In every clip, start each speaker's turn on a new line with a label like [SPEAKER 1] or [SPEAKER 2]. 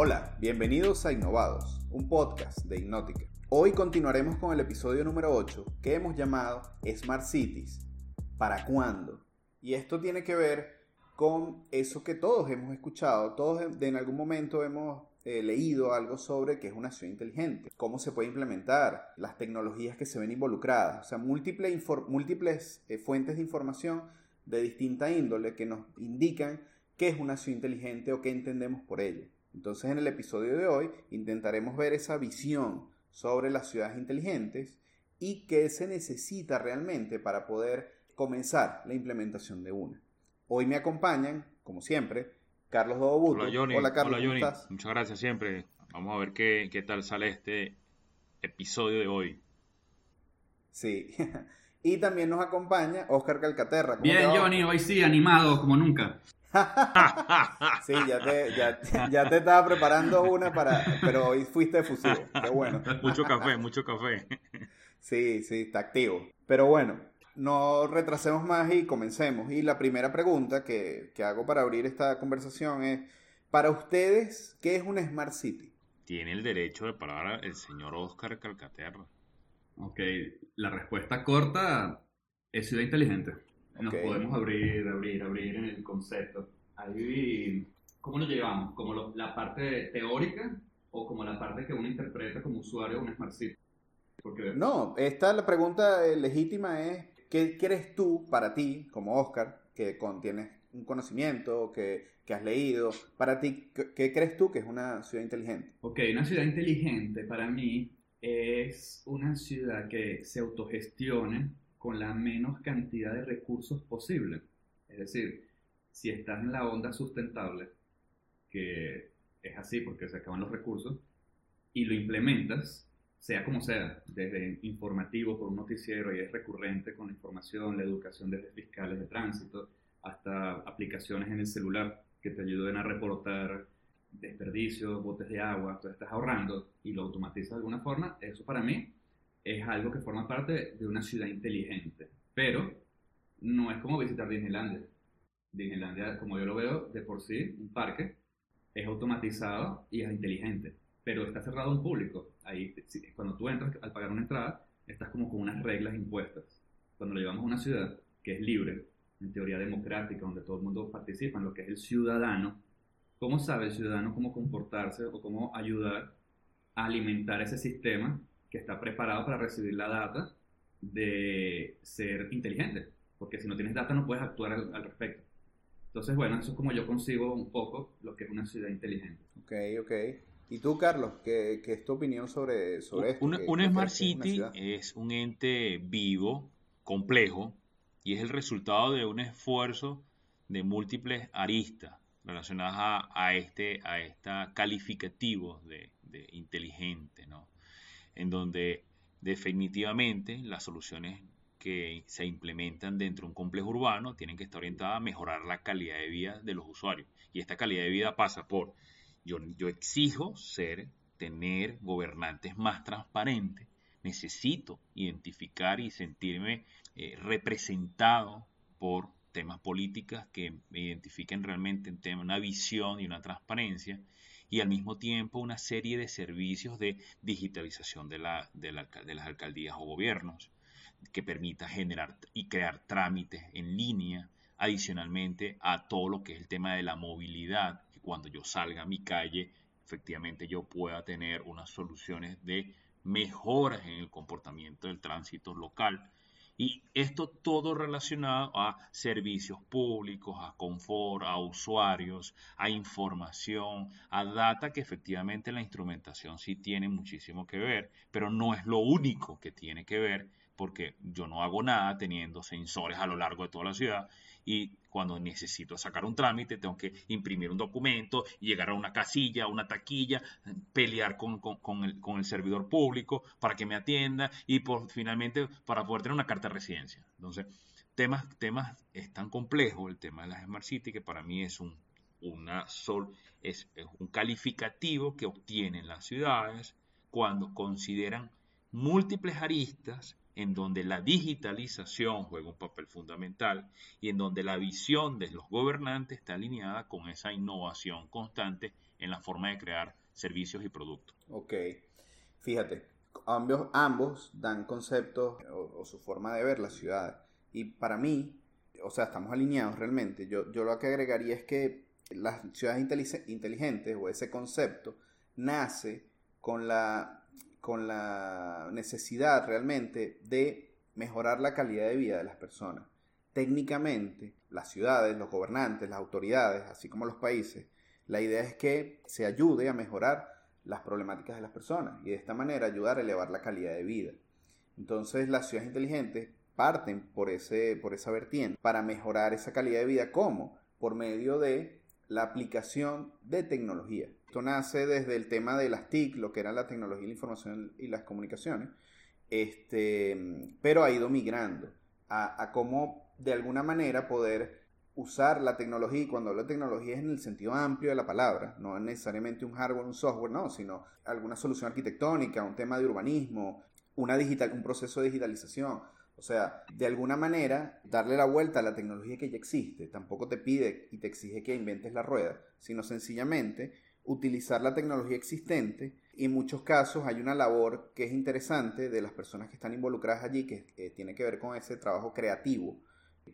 [SPEAKER 1] Hola, bienvenidos a Innovados, un podcast de Hipnótica. Hoy continuaremos con el episodio número 8 que hemos llamado Smart Cities. ¿Para cuándo? Y esto tiene que ver con eso que todos hemos escuchado, todos en algún momento hemos eh, leído algo sobre qué es una ciudad inteligente, cómo se puede implementar, las tecnologías que se ven involucradas, o sea, múltiples, múltiples eh, fuentes de información de distinta índole que nos indican qué es una ciudad inteligente o qué entendemos por ella. Entonces en el episodio de hoy intentaremos ver esa visión sobre las ciudades inteligentes y qué se necesita realmente para poder comenzar la implementación de una. Hoy me acompañan, como siempre, Carlos Dobuto.
[SPEAKER 2] Hola, Johnny. Hola, Carlos. Hola, Johnny. Muchas gracias siempre. Vamos a ver qué, qué tal sale este episodio de hoy.
[SPEAKER 1] Sí. y también nos acompaña Oscar Calcaterra.
[SPEAKER 3] Bien, Johnny, hoy sí, animado como nunca.
[SPEAKER 1] sí, ya te, ya, ya, te estaba preparando una para. Pero hoy fuiste efusivo. Qué bueno.
[SPEAKER 2] Mucho café, mucho café.
[SPEAKER 1] Sí, sí, está activo. Pero bueno, no retrasemos más y comencemos. Y la primera pregunta que, hago para abrir esta conversación es, para ustedes, ¿qué es una Smart City?
[SPEAKER 2] Tiene el derecho de palabra el señor Oscar Calcaterra.
[SPEAKER 3] Ok, la respuesta corta es ciudad inteligente. Nos podemos abrir, abrir, abrir en el concepto. Ahí, ¿cómo lo llevamos? ¿Como la parte teórica o como la parte que uno interpreta como usuario de una Smart City?
[SPEAKER 1] Porque... No, esta la pregunta legítima es ¿Qué crees tú para ti, como Oscar, que tienes un conocimiento, que, has leído, para ti, ¿qué, crees tú que es una ciudad inteligente?
[SPEAKER 3] Ok, una ciudad inteligente para mí es una ciudad que se autogestione con la menos cantidad de recursos posible. Es decir, si estás en la onda sustentable, que es así porque se acaban los recursos, y lo implementas, sea como sea, desde informativo por un noticiero y es recurrente con la información, la educación desde fiscales de tránsito, hasta aplicaciones en el celular que te ayuden a reportar desperdicios, botes de agua, entonces estás ahorrando y lo automatizas de alguna forma, eso para mí es algo que forma parte de una ciudad inteligente, pero no es como visitar Disneylandia. Disneylandia, como yo lo veo, de por sí, un parque, es automatizado y es inteligente pero está cerrado a un público. Ahí, cuando tú entras al pagar una entrada, estás como con unas reglas impuestas. Cuando lo llevamos a una ciudad que es libre, en teoría democrática, donde todo el mundo participa en lo que es el ciudadano, ¿cómo sabe el ciudadano cómo comportarse o cómo ayudar a alimentar ese sistema que está preparado para recibir la data de ser inteligente? Porque si no tienes data no puedes actuar al, al respecto. Entonces, bueno, eso es como yo consigo un poco lo que es una ciudad inteligente.
[SPEAKER 1] Ok, ok. ¿Y tú, Carlos, qué, es tu opinión sobre, sobre esto?
[SPEAKER 2] Una, Smart City es, un ente vivo, complejo, y es el resultado de un esfuerzo de múltiples aristas relacionadas a, este a esta calificativo de, de, inteligente, ¿no? En donde definitivamente las soluciones que se implementan dentro de un complejo urbano tienen que estar orientadas a mejorar la calidad de vida de los usuarios. Y esta calidad de vida pasa por yo, exijo ser, tener gobernantes más transparentes. Necesito identificar y sentirme eh, representado por temas políticos que me identifiquen realmente en tema, una visión y una transparencia y al mismo tiempo una serie de servicios de digitalización de, la, de, las alcaldías o gobiernos que permita generar y crear trámites en línea adicionalmente a todo lo que es el tema de la movilidad cuando yo salga a mi calle, efectivamente yo pueda tener unas soluciones de mejoras en el comportamiento del tránsito local. Y esto todo relacionado a servicios públicos, a confort, a usuarios, a información, a data que efectivamente la instrumentación sí tiene muchísimo que ver, pero no es lo único que tiene que ver porque yo no hago nada teniendo sensores a lo largo de toda la ciudad y cuando necesito sacar un trámite tengo que imprimir un documento, llegar a una casilla, a una taquilla, pelear con, el, servidor público para que me atienda y por, finalmente para poder tener una carta de residencia. Entonces, temas, temas es tan complejo el tema de las Smart City que para mí es un, es un calificativo que obtienen las ciudades cuando consideran múltiples aristas en donde la digitalización juega un papel fundamental y en donde la visión de los gobernantes está alineada con esa innovación constante en la forma de crear servicios y productos.
[SPEAKER 1] Ok, fíjate, ambos, ambos dan conceptos o, su forma de ver la ciudad. Y para mí, o sea, estamos alineados realmente. Yo, yo lo que agregaría es que las ciudades inteligentes o ese concepto nace con la, con la necesidad realmente de mejorar la calidad de vida de las personas. Técnicamente, las ciudades, los gobernantes, las autoridades, así como los países, la idea es que se ayude a mejorar las problemáticas de las personas y de esta manera ayudar a elevar la calidad de vida. Entonces las ciudades inteligentes parten por, ese, por esa vertiente para mejorar esa calidad de vida. ¿Cómo? Por medio de la aplicación de tecnología. Esto nace desde el tema de las TIC, lo que era la tecnología, la información y las comunicaciones, este, pero ha ido migrando a, cómo de alguna manera poder usar la tecnología, y cuando hablo de tecnología es en el sentido amplio de la palabra, no es necesariamente un hardware, un software, no, sino alguna solución arquitectónica, un tema de urbanismo, una digital, un proceso de digitalización. O sea, de alguna manera, darle la vuelta a la tecnología que ya existe. Tampoco te pide y te exige que inventes la rueda, sino sencillamente utilizar la tecnología existente. Y en muchos casos hay una labor que es interesante de las personas que están involucradas allí, que tiene que ver con ese trabajo creativo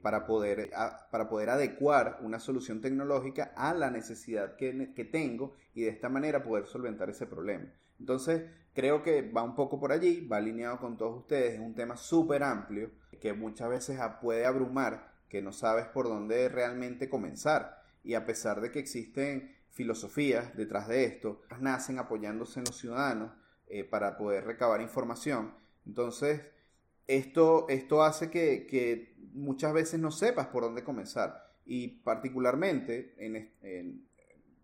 [SPEAKER 1] para poder, para poder adecuar una solución tecnológica a la necesidad que, que tengo y de esta manera poder solventar ese problema. Entonces, creo que va un poco por allí, va alineado con todos ustedes, es un tema súper amplio que muchas veces puede abrumar, que no sabes por dónde realmente comenzar. Y a pesar de que existen filosofías detrás de esto, nacen apoyándose en los ciudadanos eh, para poder recabar información. Entonces, esto, esto hace que, muchas veces no sepas por dónde comenzar. Y particularmente en,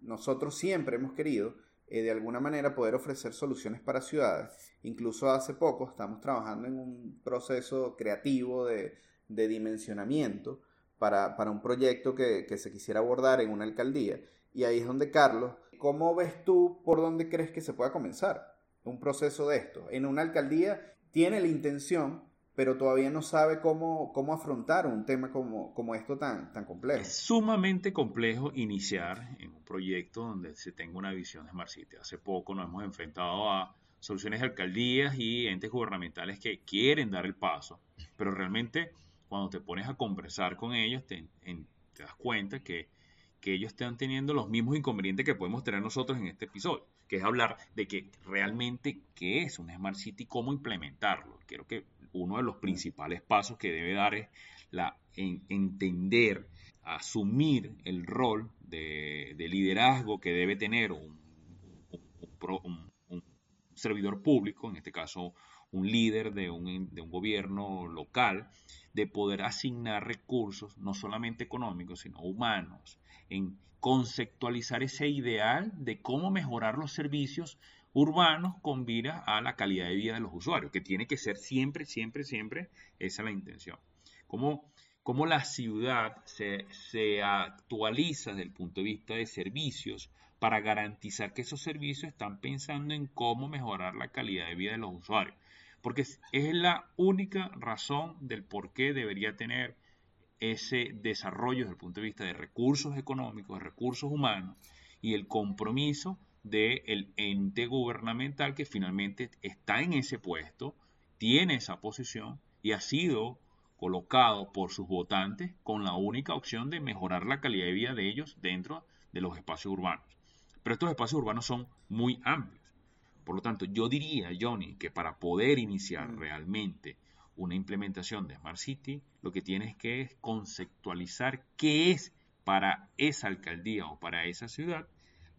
[SPEAKER 1] nosotros siempre hemos querido eh, de alguna manera poder ofrecer soluciones para ciudades. Incluso hace poco estamos trabajando en un proceso creativo de, dimensionamiento para, un proyecto que, que, se quisiera abordar en una alcaldía. Y ahí es donde, Carlos, ¿cómo ves tú por dónde crees que se pueda comenzar un proceso de esto? En una alcaldía tiene la intención pero todavía no sabe cómo, cómo afrontar un tema como, como esto tan, tan complejo.
[SPEAKER 2] Es sumamente complejo iniciar en un proyecto donde se tenga una visión de Smart City. Hace poco nos hemos enfrentado a soluciones de alcaldías y entes gubernamentales que quieren dar el paso, pero realmente cuando te pones a conversar con ellos te, te das cuenta que, que ellos están teniendo los mismos inconvenientes que podemos tener nosotros en este episodio, que es hablar de que realmente qué es un Smart City, cómo implementarlo. Quiero que uno de los principales pasos que debe dar es la, en, entender, asumir el rol de, liderazgo que debe tener un, servidor público, en este caso un líder de un, de un, gobierno local, de poder asignar recursos, no solamente económicos, sino humanos, en conceptualizar ese ideal de cómo mejorar los servicios urbanos con vira a la calidad de vida de los usuarios, que tiene que ser siempre, siempre, siempre esa la intención. Cómo, cómo la ciudad se, se actualiza desde el punto de vista de servicios para garantizar que esos servicios están pensando en cómo mejorar la calidad de vida de los usuarios. Porque es la única razón del por qué debería tener ese desarrollo desde el punto de vista de recursos económicos, de recursos humanos y el compromiso del ente gubernamental que finalmente está en ese puesto, tiene esa posición y ha sido colocado por sus votantes con la única opción de mejorar la calidad de vida de ellos dentro de los espacios urbanos. Pero estos espacios urbanos son muy amplios. Por lo tanto, yo diría, Johnny, que para poder iniciar mm. realmente una implementación de Smart City, lo que tienes que es conceptualizar qué es para esa alcaldía o para esa ciudad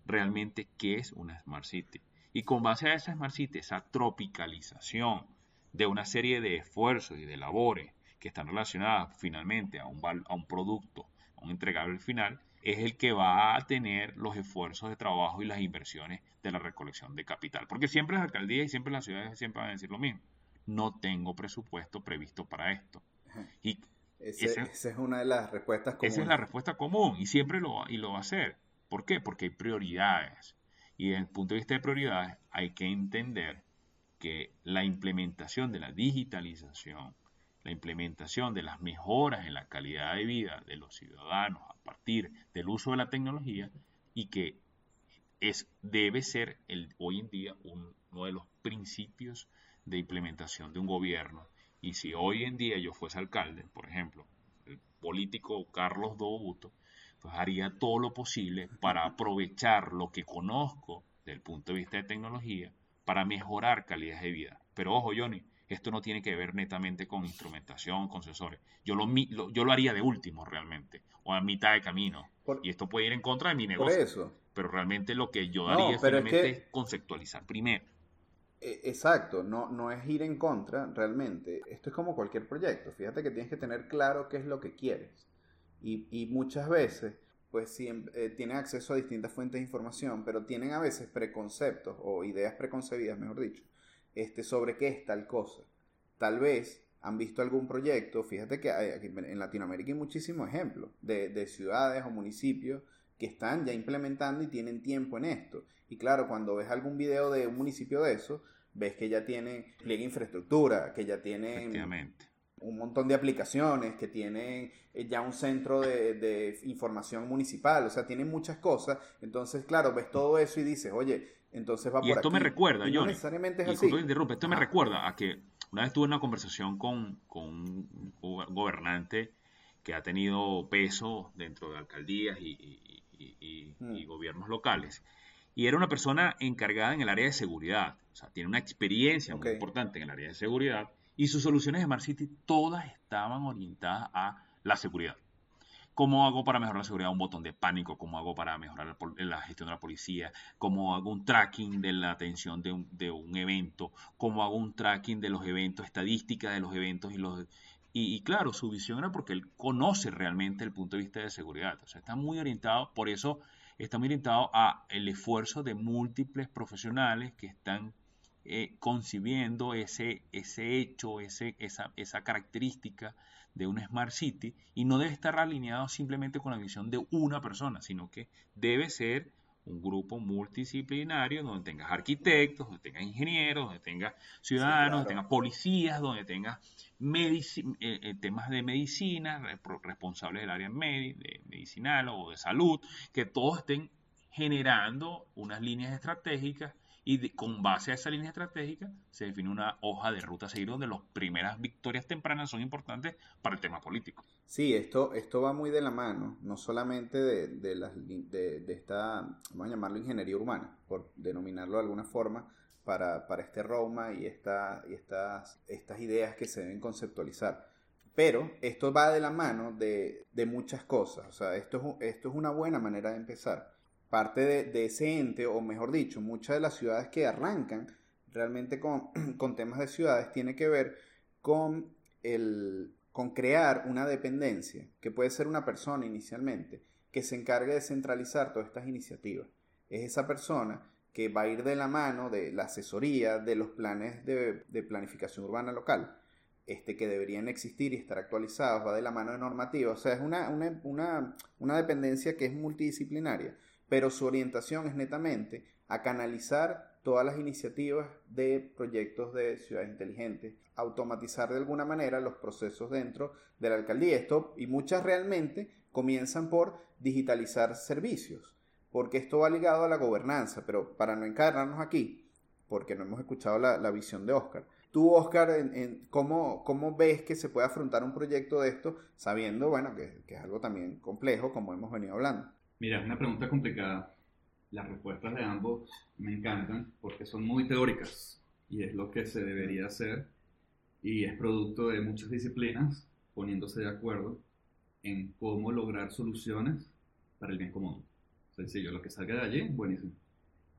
[SPEAKER 2] realmente qué es una Smart City. Y con base a esa Smart City, esa tropicalización de una serie de esfuerzos y de labores que están relacionadas finalmente a un, a un producto, a un entregable final, es el que va a tener los esfuerzos de trabajo y las inversiones de la recolección de capital. Porque siempre las alcaldías y siempre las ciudades siempre van a decir lo mismo. No tengo presupuesto previsto para esto.
[SPEAKER 1] Y esa es una de las respuestas
[SPEAKER 2] comunes. Esa es la respuesta común y siempre lo, y lo va a hacer. ¿Por qué? Porque hay prioridades. Y desde el punto de vista de prioridades hay que entender que la implementación de la digitalización, la implementación de las mejoras en la calidad de vida de los ciudadanos a partir del uso de la tecnología y que es, debe ser el, hoy en día uno de los principios de implementación de un gobierno. Y si hoy en día yo fuese alcalde, por ejemplo, el político Carlos Dobuto, pues haría todo lo posible para aprovechar lo que conozco desde el punto de vista de tecnología para mejorar calidad de vida. Pero ojo, Johnny, esto no tiene que ver netamente con instrumentación, con sensores. Yo lo, yo lo haría de último realmente, o a mitad de camino. y esto puede ir en contra de mi negocio. Por eso. Pero realmente lo que yo haría es, conceptualizar primero.
[SPEAKER 1] E, exacto, no, no es ir en contra realmente. Esto es como cualquier proyecto. Fíjate que tienes que tener claro qué es lo que quieres. Y, y muchas veces, pues siempre, eh, tienen acceso a distintas fuentes de información, pero tienen a veces preconceptos o ideas preconcebidas, mejor dicho, este, sobre qué es tal cosa. Tal vez han visto algún proyecto, fíjate que en Latinoamérica hay muchísimos ejemplos de, de ciudades o municipios que están ya implementando y tienen tiempo en esto. Y claro, cuando ves algún video de un municipio de eso, ves que ya tienen pliegue infraestructura, que ya tienen un montón de aplicaciones, que tienen eh, ya un centro de, información municipal, o sea, tienen muchas cosas. Entonces, claro, ves todo eso y dices, oye, entonces va
[SPEAKER 2] y esto me recuerda, yo necesariamente es así. esto me recuerda a que una vez tuve una conversación con, un gobernante que ha tenido peso dentro de alcaldías y, mm. gobiernos locales. Y era una persona encargada en el área de seguridad. O sea, tiene una experiencia muy importante en el área de seguridad. Y sus soluciones de Smart City todas estaban orientadas a la seguridad. ¿Cómo hago para mejorar la seguridad? Un botón de pánico. ¿Cómo hago para mejorar la gestión de la policía? ¿Cómo hago un tracking de la atención de un, evento? ¿Cómo hago un tracking de los eventos, estadística de los eventos y los... Y, claro, su visión era porque él conoce realmente el punto de vista de seguridad. O sea, está muy orientado, por eso está muy orientado a el esfuerzo de múltiples profesionales que están eh, concibiendo ese, ese hecho, ese, esa, esa característica de una Smart City y no debe estar alineado simplemente con la visión de una persona, sino que debe ser un grupo multidisciplinario donde tengas arquitectos, donde tengas ingenieros, donde tengas ciudadanos, donde tengas policías, donde tengas eh, eh, temas de medicina, responsables del área de medicinal o de salud, que todos estén generando unas líneas estratégicas y con base a esa línea estratégica se define una hoja de ruta a seguir donde las primeras victorias tempranas son importantes para el tema político.
[SPEAKER 1] Sí, esto, esto va muy de la mano, no solamente de, de, de, esta, vamos a llamarlo ingeniería urbana, por denominarlo de alguna forma, para, para este Roma y, esta, y estas, estas ideas que se deben conceptualizar. Pero esto va de la mano de, de muchas cosas, o sea, esto es, esto es una buena manera de empezar parte de, ese ente, o mejor dicho, muchas de las ciudades que arrancan realmente con, temas de ciudades tiene que ver con, el, con crear una dependencia, que puede ser una persona inicialmente, que se encargue de centralizar todas estas iniciativas. Es esa persona que va a ir de la mano de la asesoría de los planes de, de planificación urbana local, este, que deberían existir y estar actualizados, va de la mano de normativa, o sea, es una, una, una, una dependencia que es multidisciplinaria pero su orientación es netamente a canalizar todas las iniciativas de proyectos de ciudades inteligentes, automatizar de alguna manera los procesos dentro de la alcaldía. Esto y muchas realmente comienzan por digitalizar servicios, porque esto va ligado a la gobernanza, pero para no encadenarnos aquí, porque no hemos escuchado la, visión de Oscar. Tú, Oscar, en, ¿cómo, ¿cómo, ves que se puede afrontar un proyecto de esto, sabiendo, bueno, que es algo también complejo, como hemos venido hablando?
[SPEAKER 3] Mira, es una pregunta complicada. Las respuestas de ambos me encantan porque son muy teóricas y es lo que se debería hacer y es producto de muchas disciplinas poniéndose de acuerdo en cómo lograr soluciones para el bien común. Sencillo, lo que salga de allí, buenísimo.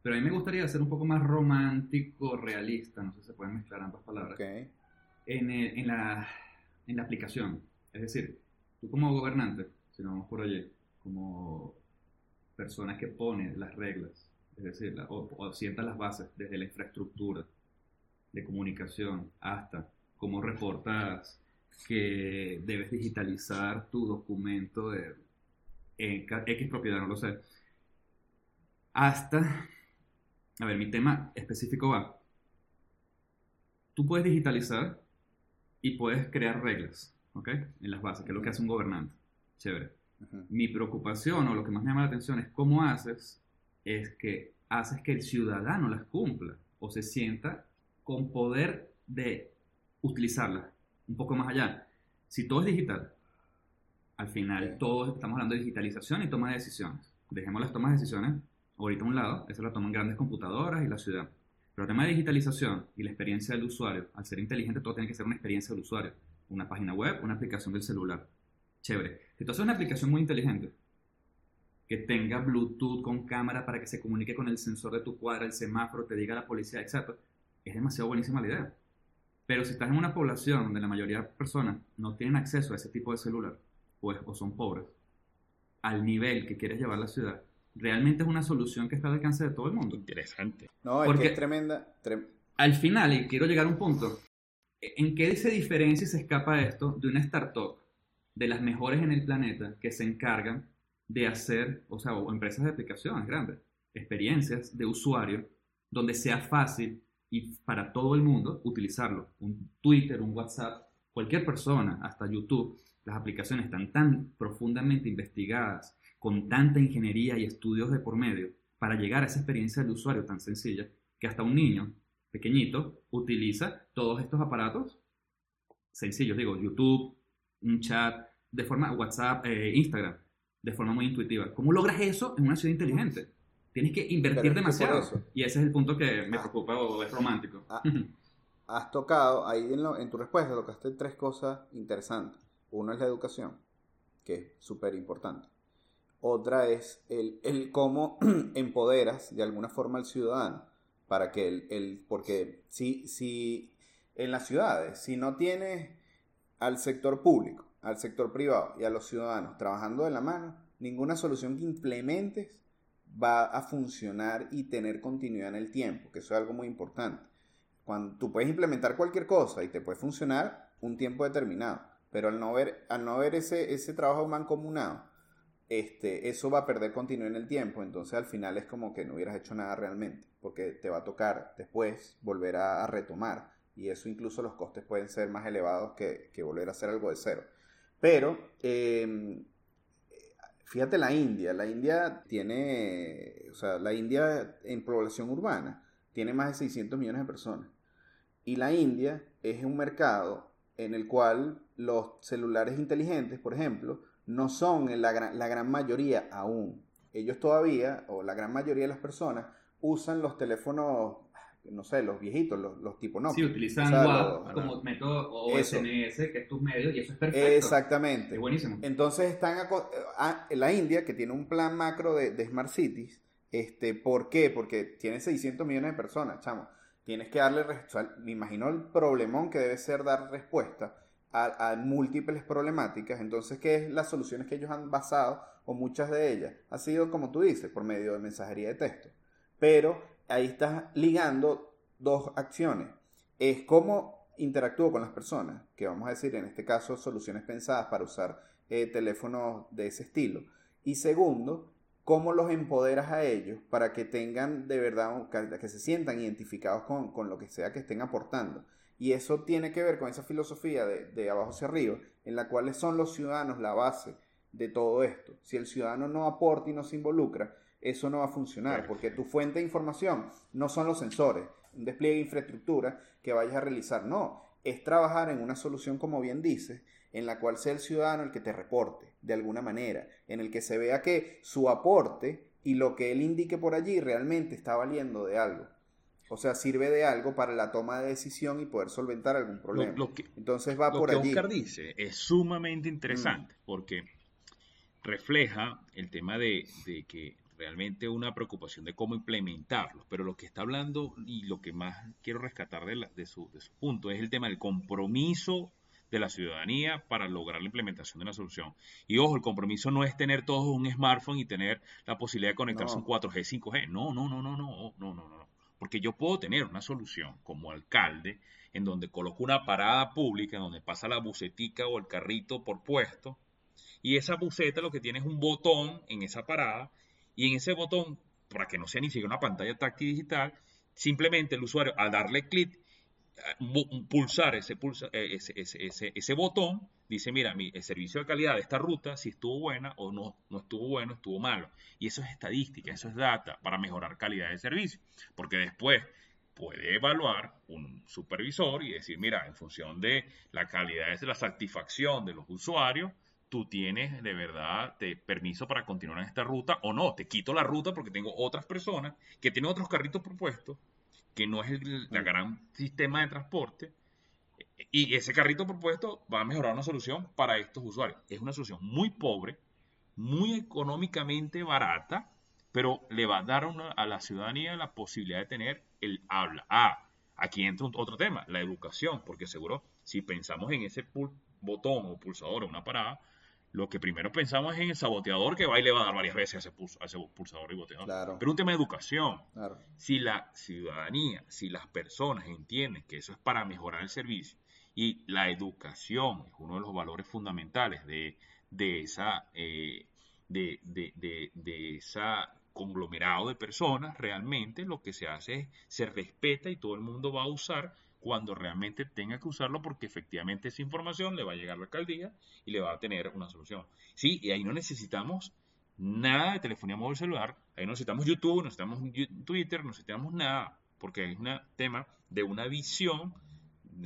[SPEAKER 3] Pero a mí me gustaría ser un poco más romántico, realista, no sé si se pueden mezclar ambas palabras, en, en, la, en la aplicación. Es decir, tú como gobernante, si no vamos por allí, como persona que pone las reglas, es decir, o, sienta las bases desde la infraestructura de comunicación hasta cómo reportas que debes digitalizar tu documento de X propiedad, no lo sé, hasta, a ver, mi tema específico va, tú puedes digitalizar y puedes crear reglas, ¿ok? En las bases, que es lo que hace un gobernante. Chévere. Mi preocupación o lo que más me llama la atención es cómo haces es que haces que el ciudadano las cumpla o se sienta con poder de utilizarlas un poco más allá. Si todo es digital, al final todos estamos hablando de digitalización y toma de decisiones. Dejemos las tomas de decisiones ahorita a un lado, eso lo toman grandes computadoras y la ciudad. Pero el tema de digitalización y la experiencia del usuario, al ser inteligente, todo tiene que ser una experiencia del usuario. Una página web, una aplicación del celular. Chévere. Si tú haces una aplicación muy inteligente, que tenga Bluetooth con cámara para que se comunique con el sensor de tu cuadra, el semáforo, te diga la policía, etc., es demasiado buenísima la idea. Pero si estás en una población donde la mayoría de personas no tienen acceso a ese tipo de celular, pues, o son pobres, al nivel que quieres llevar la ciudad, realmente es una solución que está al alcance de todo el mundo.
[SPEAKER 2] Interesante.
[SPEAKER 1] No, es que es tremenda.
[SPEAKER 3] al final, y quiero llegar a un punto, ¿en qué se diferencia y se escapa esto de una startup de las mejores en el planeta que se encargan de hacer, o sea, empresas de aplicaciones grandes, experiencias de usuario donde sea fácil y para todo el mundo utilizarlo. Un Twitter, un WhatsApp, cualquier persona, hasta YouTube, las aplicaciones están tan profundamente investigadas, con tanta ingeniería y estudios de por medio, para llegar a esa experiencia del usuario tan sencilla, que hasta un niño pequeñito utiliza todos estos aparatos sencillos, digo, YouTube, un chat, de forma WhatsApp, eh, Instagram, de forma muy intuitiva. ¿Cómo logras eso en una ciudad inteligente? Tienes que invertir demasiado. Y ese es el punto que me ah. preocupa o es romántico.
[SPEAKER 1] Ah, has tocado, ahí en, tu respuesta tocaste tres cosas interesantes. Uno es la educación, que es súper importante. Otra es el, el, cómo empoderas de alguna forma al ciudadano para que el, el porque si, si en las ciudades, si no tienes al sector público, al sector privado y a los ciudadanos trabajando de la mano, ninguna solución que implementes va a funcionar y tener continuidad en el tiempo, que eso es algo muy importante. Cuando tú puedes implementar cualquier cosa y te puede funcionar un tiempo determinado, pero al no ver, al no ver ese, ese trabajo mancomunado, este, eso va a perder continuidad en el tiempo, entonces al final es como que no hubieras hecho nada realmente, porque te va a tocar después volver a, retomar, y eso incluso los costes pueden ser más elevados que, volver a hacer algo de cero. Pero em, Fíjate la India, la India tiene, o sea, la India en población urbana tiene más de 600 millones de personas. Y la India es un mercado en el cual los celulares inteligentes, por ejemplo, no son en la gran, la gran mayoría aún. Ellos todavía, o la gran mayoría de las personas, usan los teléfonos no sé, los viejitos, los, los tipos no.
[SPEAKER 3] Sí, utilizan WAP como método o SMS, que es tus medios, y eso es perfecto.
[SPEAKER 1] Exactamente.
[SPEAKER 3] Es buenísimo.
[SPEAKER 1] Entonces están a, la India, que tiene un plan macro de, Smart Cities, este, ¿por qué? Porque tiene 600 millones de personas, chamo. Tienes que darle, me imagino el problemón que debe ser dar respuesta a, a, múltiples problemáticas. Entonces, ¿qué es las soluciones que ellos han basado, o muchas de ellas? Ha sido, como tú dices, por medio de mensajería de texto. Pero ahí estás ligando dos acciones. Es cómo interactúo con las personas, que vamos a decir en este caso soluciones pensadas para usar eh, teléfonos de ese estilo. Y segundo, cómo los empoderas a ellos para que tengan de verdad, que, se sientan identificados con, lo que sea que estén aportando. Y eso tiene que ver con esa filosofía de, de abajo hacia arriba, en la cual son los ciudadanos la base de todo esto. Si el ciudadano no aporta y no se involucra, eso no va a funcionar, porque tu fuente de información no son los sensores, un despliegue de infraestructura que vayas a realizar, no, es trabajar en una solución, como bien dices, en la cual sea el ciudadano el que te reporte, de alguna manera, en el que se vea que su aporte y lo que él indique por allí realmente está valiendo de algo. O sea, sirve de algo para la toma de decisión y poder solventar algún problema. Entonces va por
[SPEAKER 2] allí.
[SPEAKER 1] Lo que
[SPEAKER 2] Oscar dice es sumamente interesante mm. porque refleja el tema de, de, que realmente una preocupación de cómo implementarlos, pero lo que está hablando y lo que más quiero rescatar de, de, su, de su punto es el tema del compromiso de la ciudadanía para lograr la implementación de una solución. Y ojo, el compromiso no es tener todos un smartphone y tener la posibilidad de conectarse en 4G, 5G. No, no, no, no, no, no, no, no. Porque yo puedo tener una solución como alcalde en donde coloco una parada pública, en donde pasa la bucetica o el carrito por puesto, y esa buceta lo que tiene es un botón en esa parada y en ese botón, para que no sea ni siquiera una pantalla táctil digital, simplemente el usuario al darle clic pulsar ese, pulsa, eh, ese, ese, ese, botón, dice, mira, mi, el servicio de calidad de esta ruta, si estuvo buena o no, no estuvo bueno, estuvo malo. Y eso es estadística, eso es data para mejorar calidad de servicio. Porque después puede evaluar un supervisor y decir, mira, en función de la calidad de la satisfacción de los usuarios, tú tienes de verdad te permiso para continuar en esta ruta o no, te quito la ruta porque tengo otras personas que tienen otros carritos propuestos que no es el la gran sistema de transporte, y ese carrito propuesto va a mejorar una solución para estos usuarios. Es una solución muy pobre, muy económicamente barata, pero le va a dar a la ciudadanía la posibilidad de tener el habla. Ah, aquí entra otro tema, la educación, porque seguro si pensamos en ese botón o pulsador o una parada, lo que primero pensamos es en el saboteador que va y le va a dar varias veces a ese, pulsador y boteador. Pero un tema de educación. Si la ciudadanía, si las personas entienden que eso es para mejorar el servicio y la educación es uno de los valores fundamentales de, esa, eh, de, de esa conglomerado de personas, realmente lo que se hace es se respeta y todo el mundo va a usar cuando realmente tenga que usarlo porque efectivamente esa información le va a llegar a la alcaldía y le va a tener una solución. Sí, y ahí no necesitamos nada de telefonía móvil celular, ahí no necesitamos YouTube, no necesitamos Twitter, no necesitamos nada, porque es un tema de una visión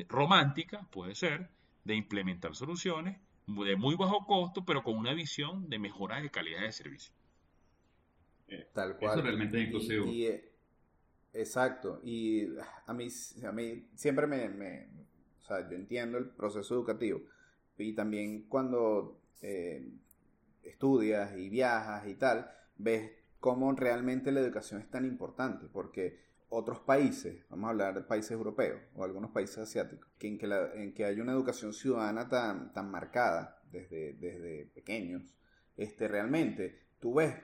[SPEAKER 2] romántica, puede ser, de implementar soluciones de muy bajo costo, pero con una visión de mejora de calidad de servicio.
[SPEAKER 1] Tal cual.
[SPEAKER 3] Eso realmente es inclusivo.
[SPEAKER 1] Eh, Exacto, y a mí, a mí siempre me, o sea, yo entiendo el proceso educativo y también cuando eh, estudias y viajas y tal, ves cómo realmente la educación es tan importante, porque otros países, vamos a hablar de países europeos o algunos países asiáticos, que en que, la, en que hay una educación ciudadana tan, tan marcada desde, desde pequeños, este, realmente tú ves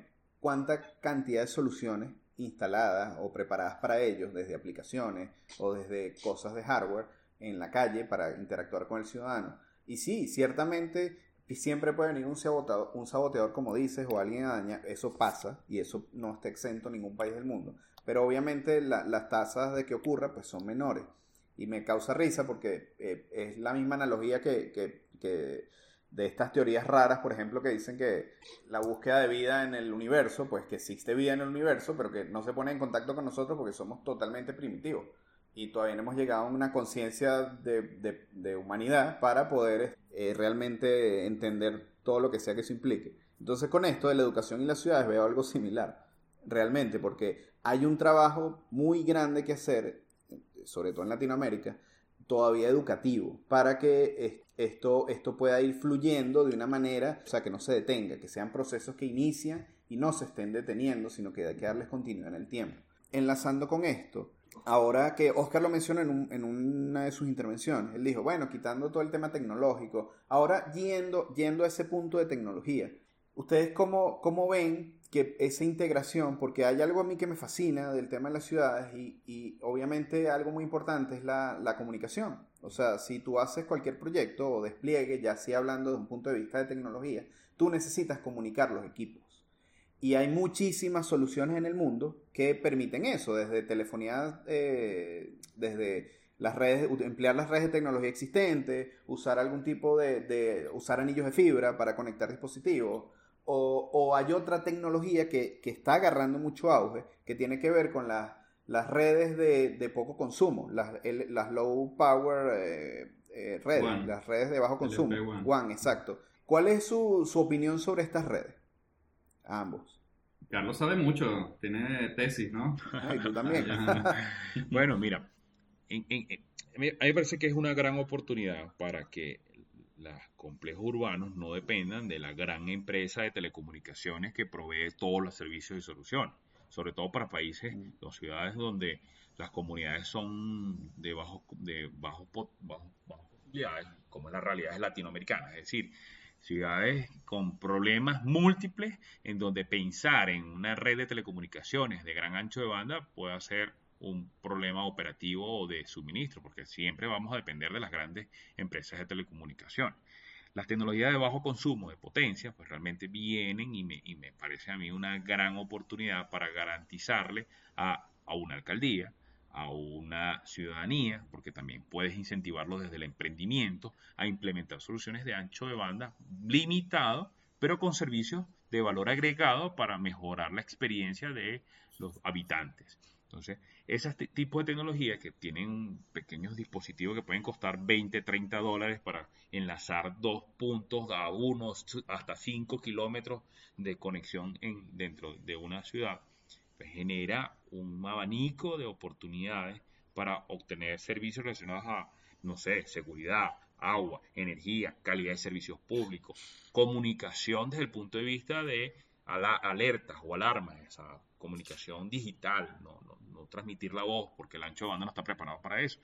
[SPEAKER 1] cuánta cantidad de soluciones instaladas o preparadas para ellos desde aplicaciones o desde cosas de hardware en la calle para interactuar con el ciudadano. Y sí, ciertamente siempre puede venir un saboteador, un saboteador como dices, o alguien a dañar, eso pasa y eso no está exento en ningún país del mundo. Pero obviamente las tasas de que ocurra pues son menores. Y me causa risa porque eh, es la misma analogía que, que de estas teorías raras, por ejemplo, que dicen que la búsqueda de vida en el universo, pues que existe vida en el universo, pero que no se pone en contacto con nosotros porque somos totalmente primitivos. Y todavía no hemos llegado a una conciencia de, humanidad para poder eh, realmente entender todo lo que sea que eso implique. Entonces con esto de la educación y las ciudades veo algo similar, realmente, porque hay un trabajo muy grande que hacer, sobre todo en Latinoamérica, todavía educativo, para que esto, esto pueda ir fluyendo de una manera, o sea, que no se detenga, que sean procesos que inician y no se estén deteniendo, sino que hay que darles continuidad en el tiempo. Enlazando con esto, ahora que Oscar lo mencionó en, en, una de sus intervenciones, él dijo, bueno, quitando todo el tema tecnológico, ahora yendo, yendo a ese punto de tecnología, ¿ustedes cómo, cómo ven que esa integración, porque hay algo a mí que me fascina del tema de las ciudades y, obviamente algo muy importante es la, comunicación. O sea, si tú haces cualquier proyecto o despliegue, ya sea hablando de un punto de vista de tecnología, tú necesitas comunicar los equipos. Y hay muchísimas soluciones en el mundo que permiten eso, desde telefonía, eh, desde las redes, emplear las redes de tecnología existentes, usar algún tipo de, de usar anillos de fibra para conectar dispositivos, o, hay otra tecnología que, está agarrando mucho auge, que tiene que ver con las, redes de, poco consumo, las, low power eh, eh, redes, las redes de bajo consumo. One. exacto. ¿Cuál es su, opinión sobre estas redes? ambos.
[SPEAKER 3] Carlos sabe mucho, tiene tesis, ¿no?
[SPEAKER 1] Ay, tú también.
[SPEAKER 2] bueno, mira, a mí me parece que es una gran oportunidad para que los complejos urbanos no dependan de la gran empresa de telecomunicaciones que provee todos los servicios y soluciones, sobre todo para países mm. o ciudades donde las comunidades son de bajo de bajo, posibilidades, como es la realidad latinoamericana, es decir, ciudades con problemas múltiples en donde pensar en una red de telecomunicaciones de gran ancho de banda puede ser un problema operativo o de suministro, porque siempre vamos a depender de las grandes empresas de telecomunicación. Las tecnologías de bajo consumo de potencia, pues realmente vienen y me, y me parece a mí una gran oportunidad para garantizarle a, a una alcaldía, a una ciudadanía, porque también puedes incentivarlo desde el emprendimiento a implementar soluciones de ancho de banda limitado, pero con servicios de valor agregado para mejorar la experiencia de los habitantes. Entonces, ese tipo de tecnologías que tienen pequeños dispositivos que pueden costar 20, 30 dólares para enlazar dos puntos a uno hasta 5 kilómetros de conexión en, dentro de una ciudad, pues genera un abanico de oportunidades para obtener servicios relacionados a, no sé, seguridad, agua, energía, calidad de servicios públicos, comunicación desde el punto de vista de alertas o alarmas, esa comunicación digital, no, transmitir la voz porque el ancho de banda no está preparado para eso.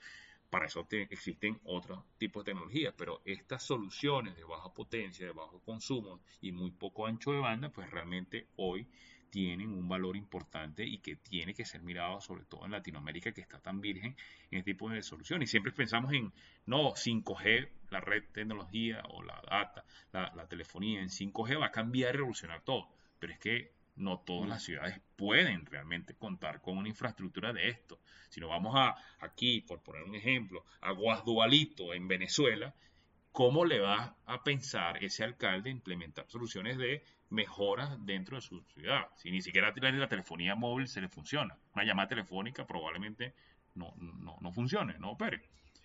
[SPEAKER 2] Para eso existen otros tipos de tecnologías, pero estas soluciones de baja potencia, de bajo consumo y muy poco ancho de banda, pues realmente hoy tienen un valor importante y que tiene que ser mirado sobre todo en Latinoamérica que está tan virgen en este tipo de soluciones. Y siempre pensamos en, no, 5G, la red tecnología o la data, la, la telefonía en 5G va a cambiar y revolucionar todo. Pero es que no todas las ciudades pueden realmente contar con una infraestructura de esto. Si nos vamos a aquí, por poner un ejemplo, a Guasdualito en Venezuela, ¿cómo le va a pensar ese alcalde implementar soluciones de mejoras dentro de su ciudad? Si ni siquiera la telefonía móvil se le funciona. Una llamada telefónica probablemente no, no, no funcione, no opere.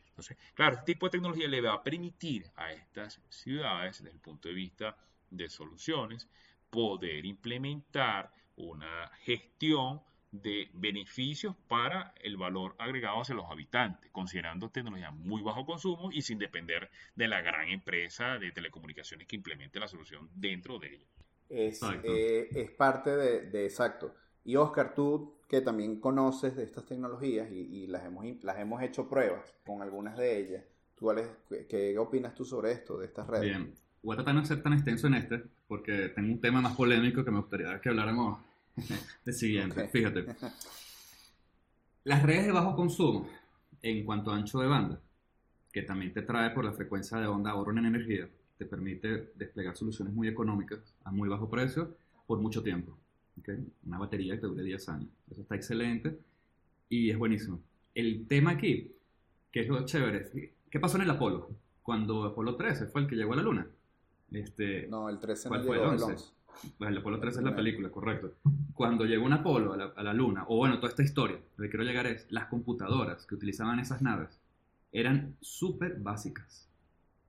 [SPEAKER 2] Entonces, claro, este tipo de tecnología le va a permitir a estas ciudades, desde el punto de vista de soluciones, poder implementar una gestión de beneficios para el valor agregado hacia los habitantes, considerando tecnología muy bajo consumo y sin depender de la gran empresa de telecomunicaciones que implemente la solución dentro de ella.
[SPEAKER 1] Es, eh, parte de, exacto. Y Oscar, tú que también conoces de estas tecnologías y, las, hemos, las hemos hecho pruebas con algunas de ellas, ¿tú, ¿qué opinas tú sobre esto, de estas redes?
[SPEAKER 3] Bien, voy a tratar de no ser tan extenso en este, porque tengo un tema más polémico que me gustaría que habláramos de siguiente. Fíjate. Las redes de bajo consumo, en cuanto a ancho de banda, que también te trae por la frecuencia de onda ahorro en energía, te permite desplegar soluciones muy económicas a muy bajo precio por mucho tiempo. Una batería que te dure 10 años. Eso está excelente y es buenísimo. El tema aquí, que es lo chévere, ¿qué pasó en el Apolo? Cuando Apolo 13 fue el que llegó a la Luna. Este,
[SPEAKER 1] no, el 13 no llegó, el 11.
[SPEAKER 3] el Apolo 13 es la película, correcto. Cuando llegó un Apolo a la, Luna, o bueno, toda esta historia, lo que quiero llegar es, las computadoras que utilizaban esas naves eran súper básicas.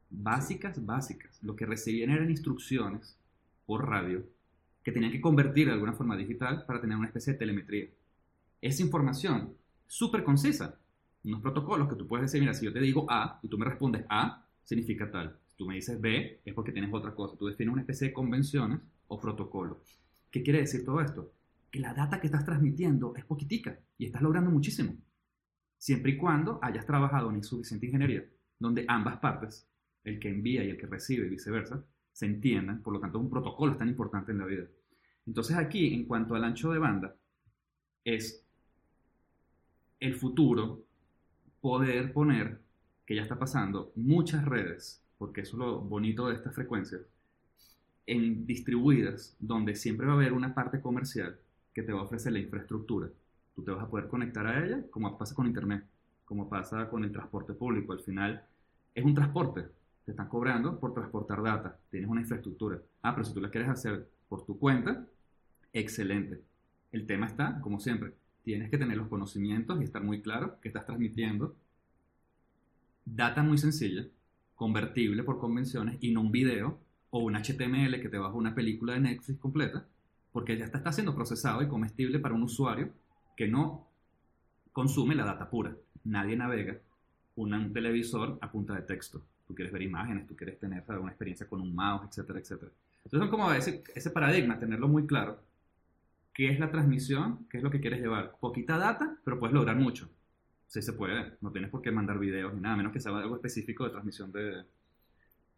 [SPEAKER 3] Básicas, básicas. Lo que recibían eran instrucciones por radio que tenían que convertir de alguna forma digital para tener una especie de telemetría. Esa información, súper concisa. Unos protocolos que tú puedes decir, mira, si yo te digo A y tú me respondes A, significa tal tú me dices B, es porque tienes otra cosa. Tú defines una especie de convenciones o protocolo. ¿Qué quiere decir todo esto? Que la data que estás transmitiendo es poquitica y estás logrando muchísimo. Siempre y cuando hayas trabajado en suficiente ingeniería, donde ambas partes, el que envía y el que recibe y viceversa, se entiendan. Por lo tanto, un protocolo es tan importante en la vida. Entonces aquí, en cuanto al ancho de banda, es el futuro poder poner, que ya está pasando, muchas redes porque eso es lo bonito de estas frecuencias, en distribuidas, donde siempre va a haber una parte comercial que te va a ofrecer la infraestructura. Tú te vas a poder conectar a ella, como pasa con Internet, como pasa con el transporte público. Al final es un transporte, te están cobrando por transportar data, tienes una infraestructura. Ah, pero si tú la quieres hacer por tu cuenta, excelente. El tema está, como siempre, tienes que tener los conocimientos y estar muy claro que estás transmitiendo data muy sencilla, convertible por convenciones y no un video o un HTML que te baja una película de Netflix completa, porque ya está, está siendo procesado y comestible para un usuario que no consume la data pura. Nadie navega un televisor a punta de texto. Tú quieres ver imágenes, tú quieres tener una experiencia con un mouse, etcétera, etcétera. Entonces son como ese, ese paradigma, tenerlo muy claro. ¿Qué es la transmisión? ¿Qué es lo que quieres llevar? Poquita data, pero puedes lograr mucho. Sí se puede, no tienes por qué mandar videos ni nada, menos que sea algo específico de transmisión de,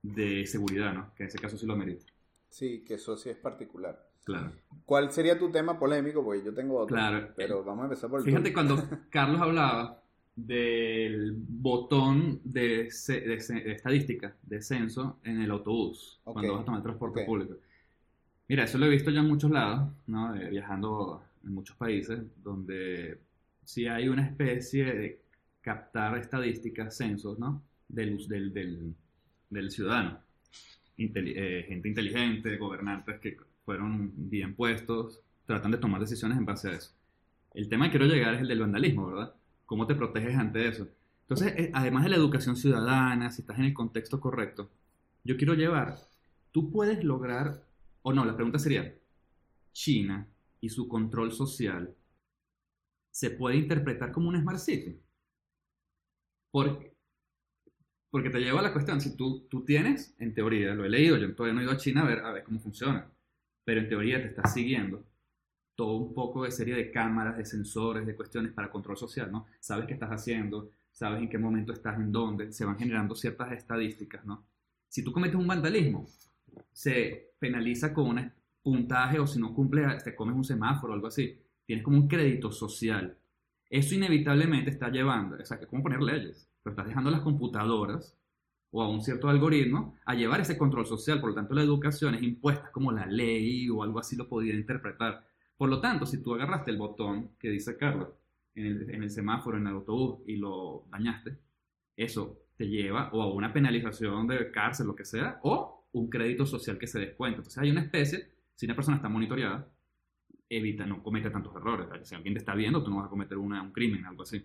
[SPEAKER 3] de seguridad, ¿no? Que en ese caso sí lo amerita.
[SPEAKER 1] Sí, que eso sí es particular.
[SPEAKER 3] Claro.
[SPEAKER 1] ¿Cuál sería tu tema polémico? Porque yo tengo otro. Claro. Pero vamos a empezar por el
[SPEAKER 3] Fíjate cuando Carlos hablaba del botón de, de, estadística, de censo en el autobús, cuando vas a tomar transporte público. Mira, eso lo he visto ya en muchos lados, ¿no? viajando en muchos países, donde si hay una especie de captar estadísticas, censos, ¿no? Del, del, del, ciudadano. Eh, gente inteligente, gobernantes que fueron bien puestos, tratan de tomar decisiones en base a eso. El tema que quiero llegar es el del vandalismo, ¿verdad? ¿Cómo te proteges ante eso? Entonces, eh, además de la educación ciudadana, si estás en el contexto correcto, yo quiero llevar, tú puedes lograr, o no, la pregunta sería, China y su control social se puede interpretar como un Smart City. Porque, porque te lleva a la cuestión, si tú, tú tienes, en teoría, lo he leído, yo todavía no he ido a China a ver, a ver cómo funciona, pero en teoría te estás siguiendo todo un poco de serie de cámaras, de sensores, de cuestiones para control social, ¿no? Sabes qué estás haciendo, sabes en qué momento estás, en dónde, se van generando ciertas estadísticas, ¿no? Si tú cometes un vandalismo, se penaliza con un puntaje o si no cumple, te comes un semáforo o algo así. Tienes como un crédito social. Eso inevitablemente está llevando, o sea, que como poner leyes, pero estás dejando a las computadoras o a un cierto algoritmo a llevar ese control social. Por lo tanto, la educación es impuesta como la ley o algo así lo podría interpretar. Por lo tanto, si tú agarraste el botón que dice Carlos en el, semáforo, en el autobús y lo dañaste, eso te lleva o a una penalización de cárcel, lo que sea, o un crédito social que se descuenta. Entonces hay una especie, si una persona está monitoreada, evita, no comete tantos errores. Si alguien te está viendo, tú no vas a cometer un crimen, algo así.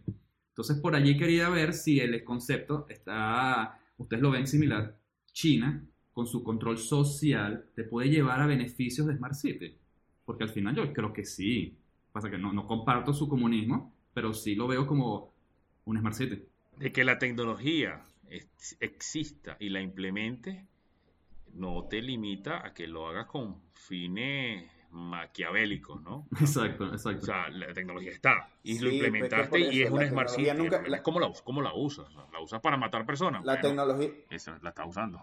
[SPEAKER 3] Entonces por allí quería ver si el concepto está, ustedes lo ven similar, China, con su control social, te puede llevar a beneficios de Smart City. Porque al final yo creo que sí. Pasa que no, no comparto su comunismo, pero sí lo veo como un Smart City.
[SPEAKER 2] De que la tecnología exista y la implemente no te limita a que lo hagas con fines maquiavélicos, ¿no?
[SPEAKER 3] Exacto, exacto.
[SPEAKER 2] O sea, la tecnología está y lo implementaste y es un Smart City. ¿Cómo, la, ¿Cómo la usas? ¿La usas para matar personas?
[SPEAKER 1] La tecnología...
[SPEAKER 2] Esa la está usando.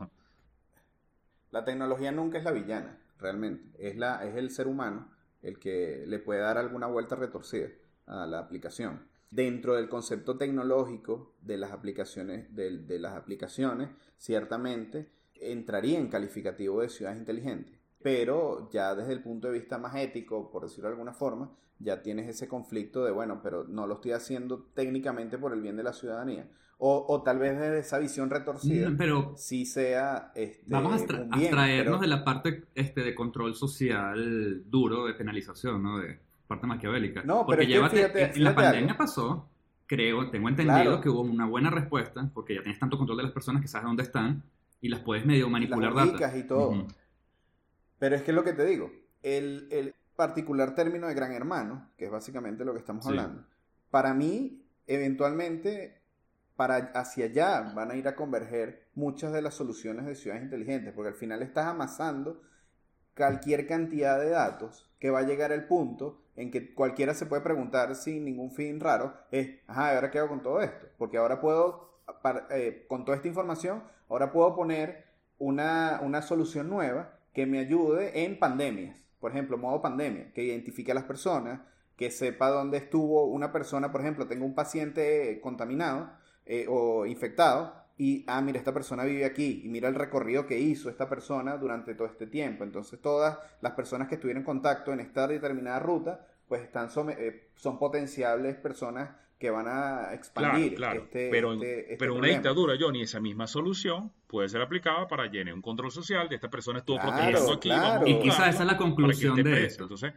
[SPEAKER 1] La tecnología nunca es la villana, realmente. Es, la, es el ser humano el que le puede dar alguna vuelta retorcida a la aplicación. Dentro del concepto tecnológico de las aplicaciones, de, las aplicaciones ciertamente entraría en calificativo de ciudades inteligentes. Pero ya desde el punto de vista más ético, por decirlo de alguna forma, ya tienes ese conflicto de, bueno, pero no lo estoy haciendo técnicamente por el bien de la ciudadanía. O, tal vez desde esa visión retorcida,
[SPEAKER 3] mm, pero
[SPEAKER 1] sí sea... Este,
[SPEAKER 3] vamos a, abstraernos de la parte este, de control social duro, de penalización, ¿no? De, parte maquiavélica.
[SPEAKER 1] No,
[SPEAKER 3] porque
[SPEAKER 1] pero
[SPEAKER 3] la pandemia pasó, creo, tengo entendido que hubo una buena respuesta, porque ya tienes tanto control de las personas que sabes dónde están y las puedes medio manipular
[SPEAKER 1] las y todo. Pero es que es lo que te digo, el, el, particular término de gran hermano, que es básicamente lo que estamos hablando, para mí, eventualmente, para hacia allá van a ir a converger muchas de las soluciones de ciudades inteligentes, porque al final estás amasando cualquier cantidad de datos que va a llegar al punto en que cualquiera se puede preguntar sin ningún fin raro, es, ajá, ¿ahora qué hago con todo esto? Porque ahora puedo, eh, con toda esta información, ahora puedo poner una, una solución nueva que me ayude en pandemias. Por ejemplo, modo pandemia, que identifique a las personas, que sepa dónde estuvo una persona, por ejemplo, tengo un paciente contaminado eh, o infectado, y, ah, mira, esta persona vive aquí y mira el recorrido que hizo esta persona durante todo este tiempo. Entonces todas las personas que estuvieron en contacto en esta determinada ruta, pues están eh, son potenciales personas que van a expandir
[SPEAKER 2] claro, Este, pero, este, este pero una dictadura, Johnny, esa misma solución puede ser aplicada para llenar un control social de esta persona estuvo protegiendo aquí.
[SPEAKER 3] y quizás esa es la conclusión de esto.
[SPEAKER 2] Entonces,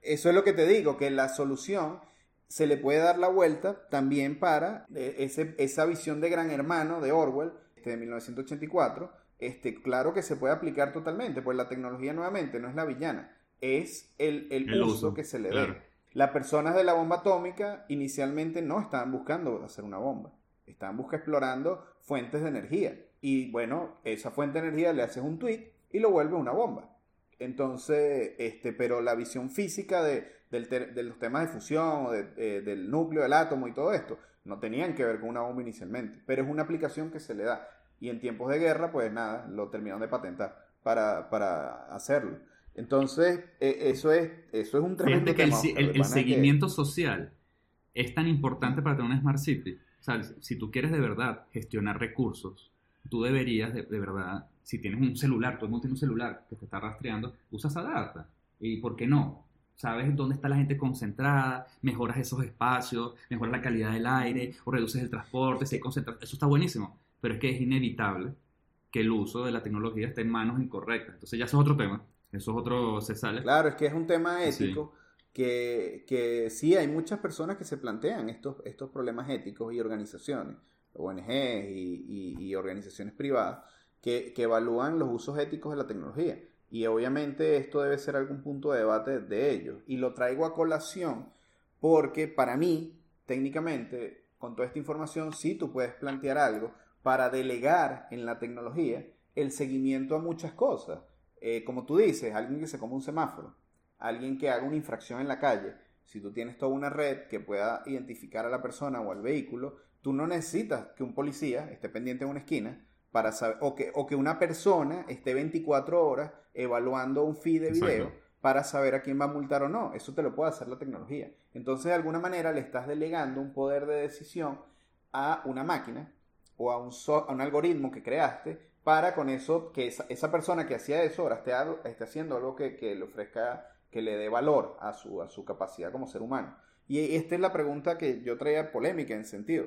[SPEAKER 1] Eso es lo que te digo, que la solución se le puede dar la vuelta también para eh, ese, esa visión de gran hermano de Orwell este, de 1984. Este, claro que se puede aplicar totalmente, pues la tecnología nuevamente no es la villana, es el, el, uso, que se le da. Las personas de la bomba atómica inicialmente no estaban buscando hacer una bomba, estaban buscando explorando fuentes de energía. Y bueno, esa fuente de energía le haces un tweet y lo vuelve una bomba. Entonces, este, pero la visión física de, de los temas de fusión, o eh, del núcleo del átomo y todo esto, no tenían que ver con una bomba inicialmente, pero es una aplicación que se le da. Y en tiempos de guerra, pues nada, lo terminaron de patentar para, para hacerlo. Entonces, e, eso, es, eso es un tremendo
[SPEAKER 3] que el, seguimiento social es tan importante para tener una Smart City. O sea, si tú quieres de verdad gestionar recursos, tú deberías de, de verdad, si tienes un celular, todo el mundo tiene un celular que te está rastreando, usa esa data. ¿Y por qué no? sabes dónde está la gente concentrada, mejoras esos espacios, mejoras la calidad del aire o reduces el transporte, se concentra, eso está buenísimo, pero es que es inevitable que el uso de la tecnología esté en manos incorrectas. Entonces ya eso es otro tema, eso es otro, se sale.
[SPEAKER 1] Claro, es que es un tema ético. Que, que, sí hay muchas personas que se plantean estos, estos problemas éticos y organizaciones, ONG y, y, organizaciones privadas, que, que, evalúan los usos éticos de la tecnología. Y obviamente esto debe ser algún punto de debate de ellos. Y lo traigo a colación porque para mí, técnicamente, con toda esta información, sí tú puedes plantear algo para delegar en la tecnología el seguimiento a muchas cosas. Eh, como tú dices, alguien que se come un semáforo, alguien que haga una infracción en la calle, si tú tienes toda una red que pueda identificar a la persona o al vehículo, tú no necesitas que un policía esté pendiente en una esquina para saber, o que, o que una persona esté 24 horas evaluando un feed de video para saber a quién va a multar o no. Eso te lo puede hacer la tecnología. Entonces, de alguna manera, le estás delegando un poder de decisión a una máquina o a un, a un algoritmo que creaste para con eso que esa, persona que hacía eso ahora esté, haciendo algo que, le ofrezca, que le dé valor a su, a su capacidad como ser humano. Y esta es la pregunta que yo traía polémica en sentido.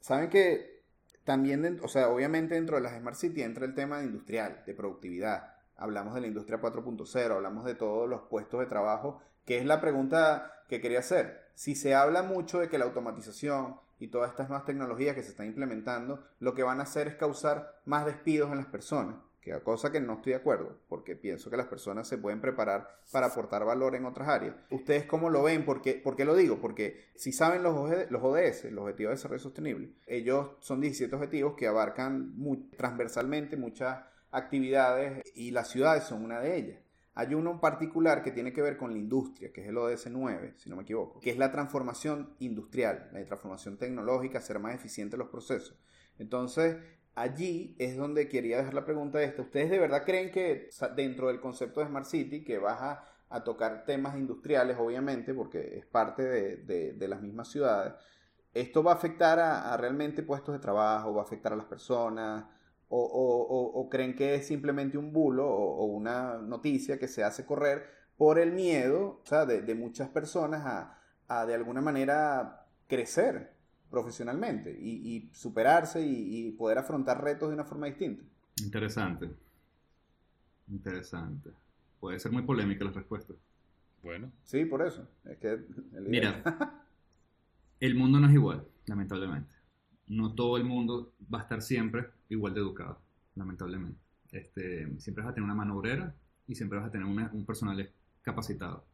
[SPEAKER 1] Saben que también, o sea, obviamente dentro de las Smart City entra el tema industrial, de productividad. Hablamos de la industria 4.0, hablamos de todos los puestos de trabajo, que es la pregunta que quería hacer. Si se habla mucho de que la automatización y todas estas nuevas tecnologías que se están implementando, lo que van a hacer es causar más despidos en las personas, que cosa que no estoy de acuerdo, porque pienso que las personas se pueden preparar para aportar valor en otras áreas. ¿Ustedes cómo lo ven? ¿Por qué, lo digo? Porque si saben los, ODS, los Objetivos de Desarrollo Sostenible, ellos son 17 objetivos que abarcan transversalmente muchas actividades y las ciudades son una de ellas. Hay uno en particular que tiene que ver con la industria, que es el ODS 9, si no me equivoco, que es la transformación industrial, la transformación tecnológica, hacer más eficientes los procesos. Entonces, allí es donde quería dejar la pregunta esta. ¿Ustedes de verdad creen que dentro del concepto de Smart City, que vas a, tocar temas industriales, obviamente, porque es parte de, las mismas ciudades, esto va a afectar a realmente puestos de trabajo, va a afectar a las personas? O, creen que es simplemente un bulo o, una noticia que se hace correr por el miedo de, muchas personas a, de alguna manera crecer profesionalmente y, superarse y, poder afrontar retos de una forma distinta.
[SPEAKER 3] Interesante. Interesante. Puede ser muy polémica la respuesta.
[SPEAKER 1] Bueno. Sí, por eso. Es que
[SPEAKER 3] Mira, el mundo no es igual, lamentablemente no todo el mundo va a estar siempre igual de educado, lamentablemente. Este, siempre vas a tener una mano obrera y siempre vas a tener un personal capacitado.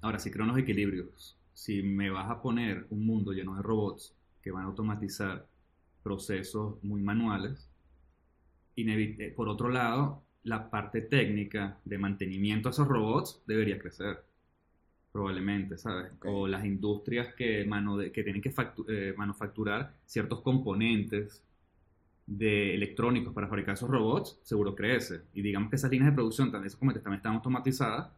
[SPEAKER 3] Ahora, si creo en los equilibrios, si me vas a poner un mundo lleno de robots que van a automatizar procesos muy manuales, eh, por otro lado, la parte técnica de mantenimiento de esos robots debería crecer probablemente, ¿sabes? O las industrias que, mano de, que tienen que eh, manufacturar ciertos componentes de electrónicos para fabricar esos robots, seguro crece. Y digamos que esas líneas de producción, también, esos componentes también están automatizadas,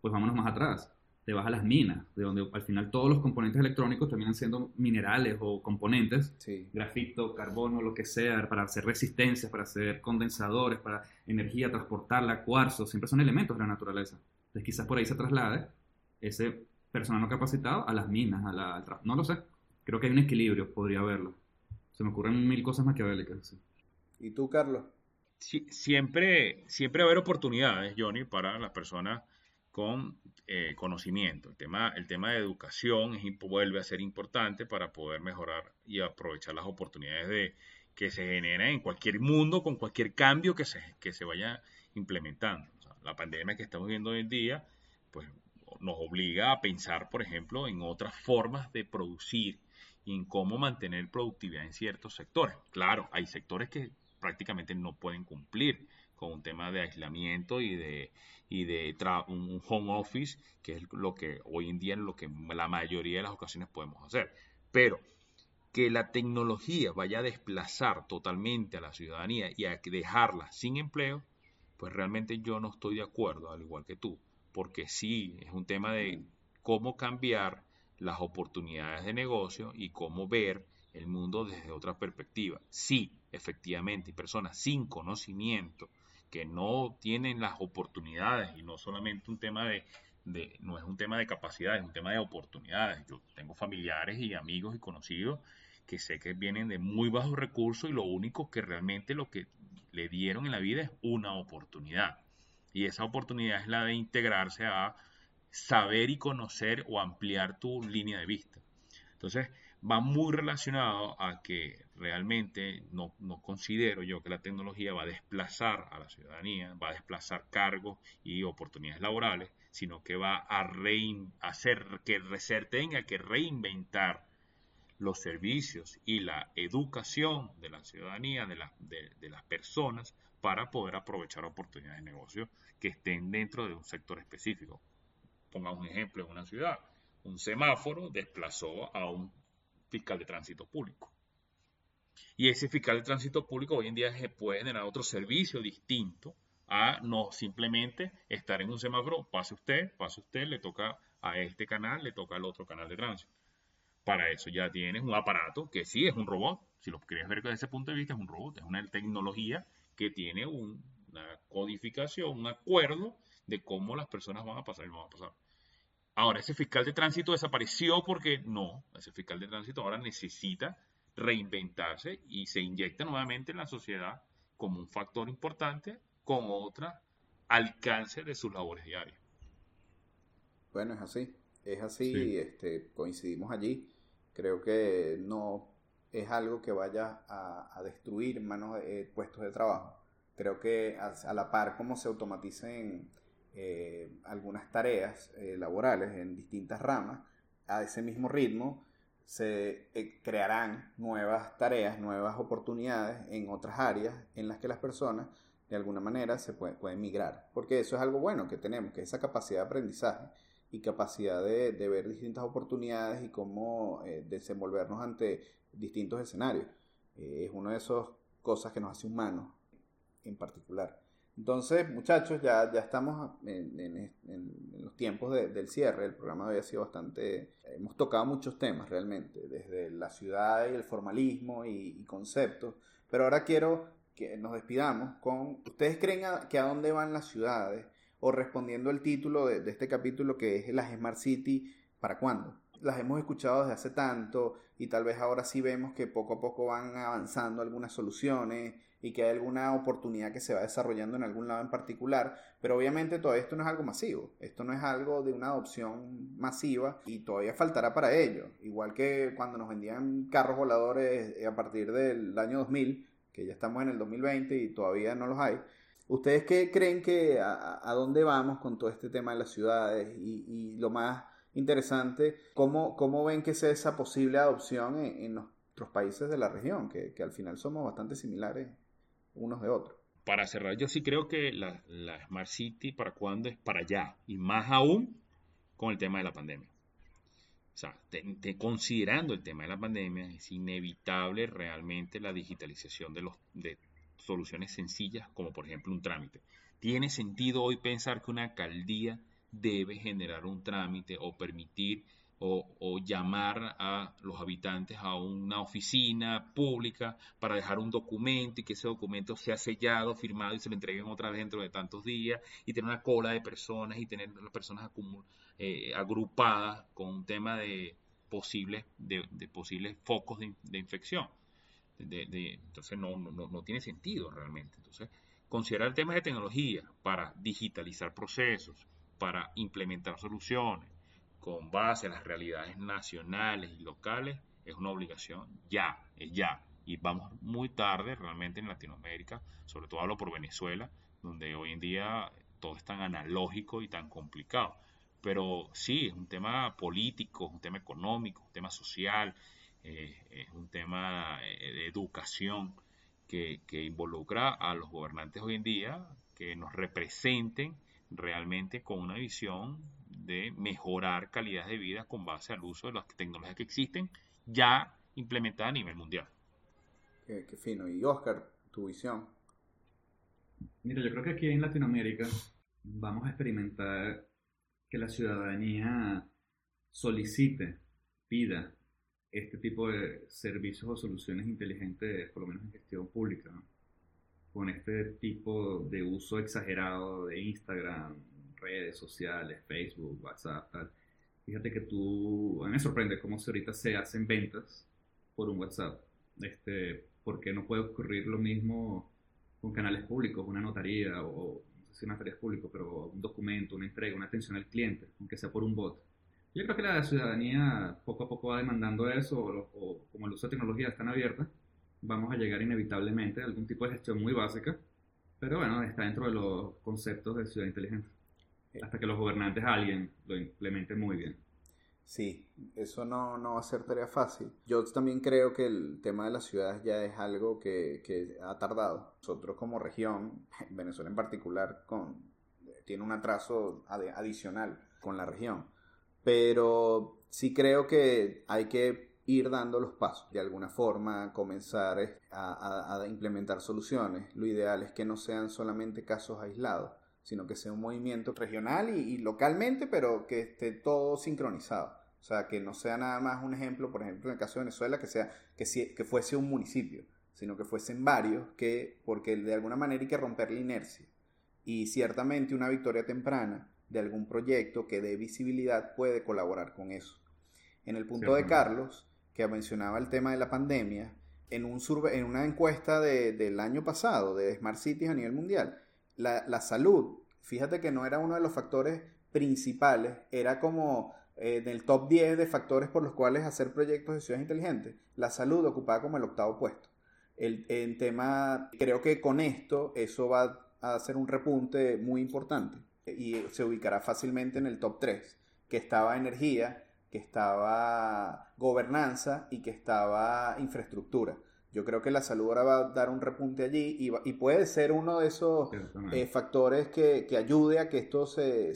[SPEAKER 3] pues vámonos más atrás. Te vas a las minas, de donde al final todos los componentes electrónicos terminan siendo minerales o componentes, grafito, carbono, lo que sea, para hacer resistencias, para hacer condensadores, para energía, transportarla, cuarzo, siempre son elementos de la naturaleza. Entonces quizás por ahí se traslade ese personal no capacitado a las minas, a la, no lo sé. Creo que hay un equilibrio, podría haberlo. Se me ocurren mil cosas maquiavélicas.
[SPEAKER 1] ¿Y tú, Carlos?
[SPEAKER 2] siempre, siempre va a haber oportunidades, Johnny, para las personas con eh, conocimiento. El tema, el tema de educación vuelve a ser importante para poder mejorar y aprovechar las oportunidades de, que se generan en cualquier mundo con cualquier cambio que se, que se vaya implementando. la pandemia que estamos viendo hoy en día, pues nos obliga a pensar, por ejemplo, en otras formas de producir y en cómo mantener productividad en ciertos sectores. Claro, hay sectores que prácticamente no pueden cumplir con un tema de aislamiento y de, y de un home office, que es lo que hoy en día es lo que la mayoría de las ocasiones podemos hacer. Pero que la tecnología vaya a desplazar totalmente a la ciudadanía y a dejarla sin empleo, pues realmente yo no estoy de acuerdo, al igual que tú porque sí, es un tema de cómo cambiar las oportunidades de negocio y cómo ver el mundo desde otra perspectiva. Sí, efectivamente, personas sin conocimiento que no tienen las oportunidades y no solamente un tema de, de, no es un tema de capacidad, es un tema de oportunidades. Yo tengo familiares y amigos y conocidos que sé que vienen de muy bajos recursos y lo único que realmente lo que le dieron en la vida es una oportunidad. Y esa oportunidad es la de integrarse a saber y conocer o ampliar tu línea de vista. Entonces, va muy relacionado a que realmente no, considero yo que la tecnología va a desplazar a la ciudadanía, va a desplazar cargos y oportunidades laborales, sino que va a hacer que se tenga que reinventar los servicios y la educación de la ciudadanía, de, de las personas, para poder aprovechar oportunidades de negocio que estén dentro de un sector específico. Pongamos un ejemplo en una ciudad. Un semáforo desplazó a un fiscal de tránsito público. Y ese fiscal de tránsito público hoy en día se puede generar otro servicio distinto a no simplemente estar en un semáforo, pase usted, pase usted, le toca a este canal, le toca al otro canal de tránsito. Para eso ya tienes un aparato que sí es un robot, si lo quieres ver desde ese punto de vista es un robot, es una tecnología que tiene una codificación, un acuerdo de cómo las personas van a pasar y no van a pasar. Ahora, ese fiscal de tránsito desapareció porque no, ese fiscal de tránsito ahora necesita reinventarse y se inyecta nuevamente en la sociedad como un factor importante con otra alcance de sus labores diarias.
[SPEAKER 1] Bueno, es así, es así, este, coincidimos allí. Creo que no es algo que vaya a, destruir manos eh, puestos de trabajo. Creo que a, la par como se automaticen eh, algunas tareas eh, laborales en distintas ramas, a ese mismo ritmo se eh, crearán nuevas tareas, nuevas oportunidades en otras áreas en las que las personas de alguna manera se pueden migrar. Porque eso es algo bueno que tenemos, que esa capacidad de aprendizaje y capacidad de, ver distintas oportunidades y cómo desenvolvernos ante distintos escenarios. es una de esas cosas que nos hace humanos en particular. Entonces, muchachos, ya, ya estamos en, los tiempos del cierre. El programa había sido bastante... Hemos tocado muchos temas realmente, desde la ciudad y el formalismo y, conceptos. Pero ahora quiero que nos despidamos con... ¿Ustedes creen que a dónde van las ciudades? O respondiendo al título de, este capítulo que es las Smart City, ¿para cuándo? Las hemos escuchado desde hace tanto y tal vez ahora sí vemos que poco a poco van avanzando algunas soluciones y que hay alguna oportunidad que se va desarrollando en algún lado en particular, pero obviamente todo esto no es algo masivo, esto no es algo de una adopción masiva y todavía faltará para ello, igual que cuando nos vendían carros voladores a partir del año 2000, que ya estamos en el 2020 y todavía no los hay. ¿Ustedes qué creen que a, dónde vamos con todo este tema de las ciudades y, lo más interesante, ¿cómo, cómo ven que sea esa posible adopción en, nuestros países de la región, que, que al final somos bastante similares unos de otros.
[SPEAKER 2] Para cerrar, yo sí creo que la, Smart City para cuándo es para allá, y más aún con el tema de la pandemia. O sea, considerando el tema de la pandemia, es inevitable realmente la digitalización de, los, de soluciones sencillas, como por ejemplo un trámite. ¿Tiene sentido hoy pensar que una alcaldía debe generar un trámite o permitir o, llamar a los habitantes a una oficina pública para dejar un documento y que ese documento sea sellado, firmado y se lo entreguen otra vez dentro de tantos días y tener una cola de personas y tener las personas eh, agrupadas con un tema de posibles, de, posibles focos de, infección. Entonces no, no, no tiene sentido realmente. Entonces, considerar temas de tecnología para digitalizar procesos, para implementar soluciones, con base en las realidades nacionales y locales es una obligación ya, es ya. Y vamos muy tarde realmente en Latinoamérica, sobre todo hablo por Venezuela, donde hoy en día todo es tan analógico y tan complicado. Pero sí, es un tema político, es un tema económico, un tema social, eh, es un tema eh, de educación que, que involucra a los gobernantes hoy en día que nos representen realmente con una visión de mejorar calidad de vida con base al uso de las tecnologías que existen ya implementadas a nivel mundial.
[SPEAKER 1] Qué, fino. Y Oscar, tu visión.
[SPEAKER 3] Mira, yo creo que aquí en Latinoamérica vamos a experimentar que la ciudadanía solicite, pida este tipo de servicios o soluciones inteligentes, por lo menos en gestión pública, con este tipo de uso exagerado de Instagram, redes sociales, Facebook, WhatsApp, tal. Fíjate que tú, a mí me sorprende cómo si ahorita se hacen ventas por un WhatsApp. Este, porque no puede ocurrir lo mismo con canales públicos, una notaría o, no sé si notaría es público, pero un documento, una entrega, una atención al cliente, aunque sea por un bot. Yo creo que la ciudadanía poco a poco va demandando eso, o, como el uso de tecnología está abierta, vamos a llegar inevitablemente a algún tipo de gestión muy básica, pero bueno, está dentro de los conceptos de ciudad inteligente. Hasta que los gobernantes, alguien, lo implementen muy bien.
[SPEAKER 1] Sí, eso no, no, va a ser tarea fácil. Yo también creo que el tema de las ciudades ya es algo que, que ha tardado. Nosotros como región, Venezuela en particular, con, tiene un atraso adicional con la región. Pero sí creo que hay que ir dando los pasos. De alguna forma, comenzar a, a implementar soluciones. Lo ideal es que no sean solamente casos aislados sino que sea un movimiento regional y, localmente, pero que esté todo sincronizado. O sea, que no sea nada más un ejemplo, por ejemplo, en el caso de Venezuela, que, sea, que, que fuese un municipio, sino que fuesen varios, que, porque de alguna manera hay que romper la inercia. Y ciertamente una victoria temprana de algún proyecto que dé visibilidad puede colaborar con eso. En el punto de Carlos, que mencionaba el tema de la pandemia, en, un en una encuesta del año pasado de Smart Cities a nivel mundial, la, salud, fíjate que no era uno de los factores principales, era como en eh, el top 10 de factores por los cuales hacer proyectos de ciudades inteligentes. La salud ocupaba como el octavo puesto. El, en tema, creo que con esto eso va a hacer un repunte muy importante y se ubicará fácilmente en el top 3, que estaba energía, que estaba gobernanza y que estaba infraestructura. Yo creo que la salud ahora va a dar un repunte allí y, puede ser uno de esos eh, factores que, ayude a que esto se,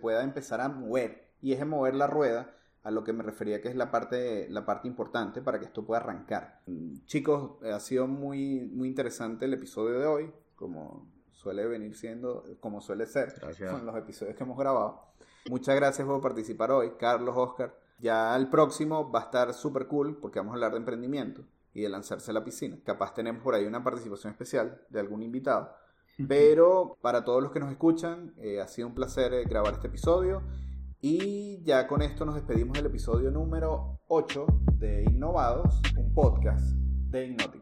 [SPEAKER 1] pueda empezar a mover. Y es de mover la rueda a lo que me refería que es la parte, la parte importante para que esto pueda arrancar. Chicos, ha sido muy, muy interesante el episodio de hoy, como suele venir siendo, como suele ser con los episodios que hemos grabado. Muchas gracias por participar hoy, Carlos, Oscar. Ya el próximo va a estar súper cool porque vamos a hablar de emprendimiento y de lanzarse a la piscina. Capaz tenemos por ahí una participación especial de algún invitado. Pero para todos los que nos escuchan, eh, ha sido un placer eh, grabar este episodio. Y ya con esto nos despedimos del episodio número 8 de Innovados, un podcast de Hipnótica.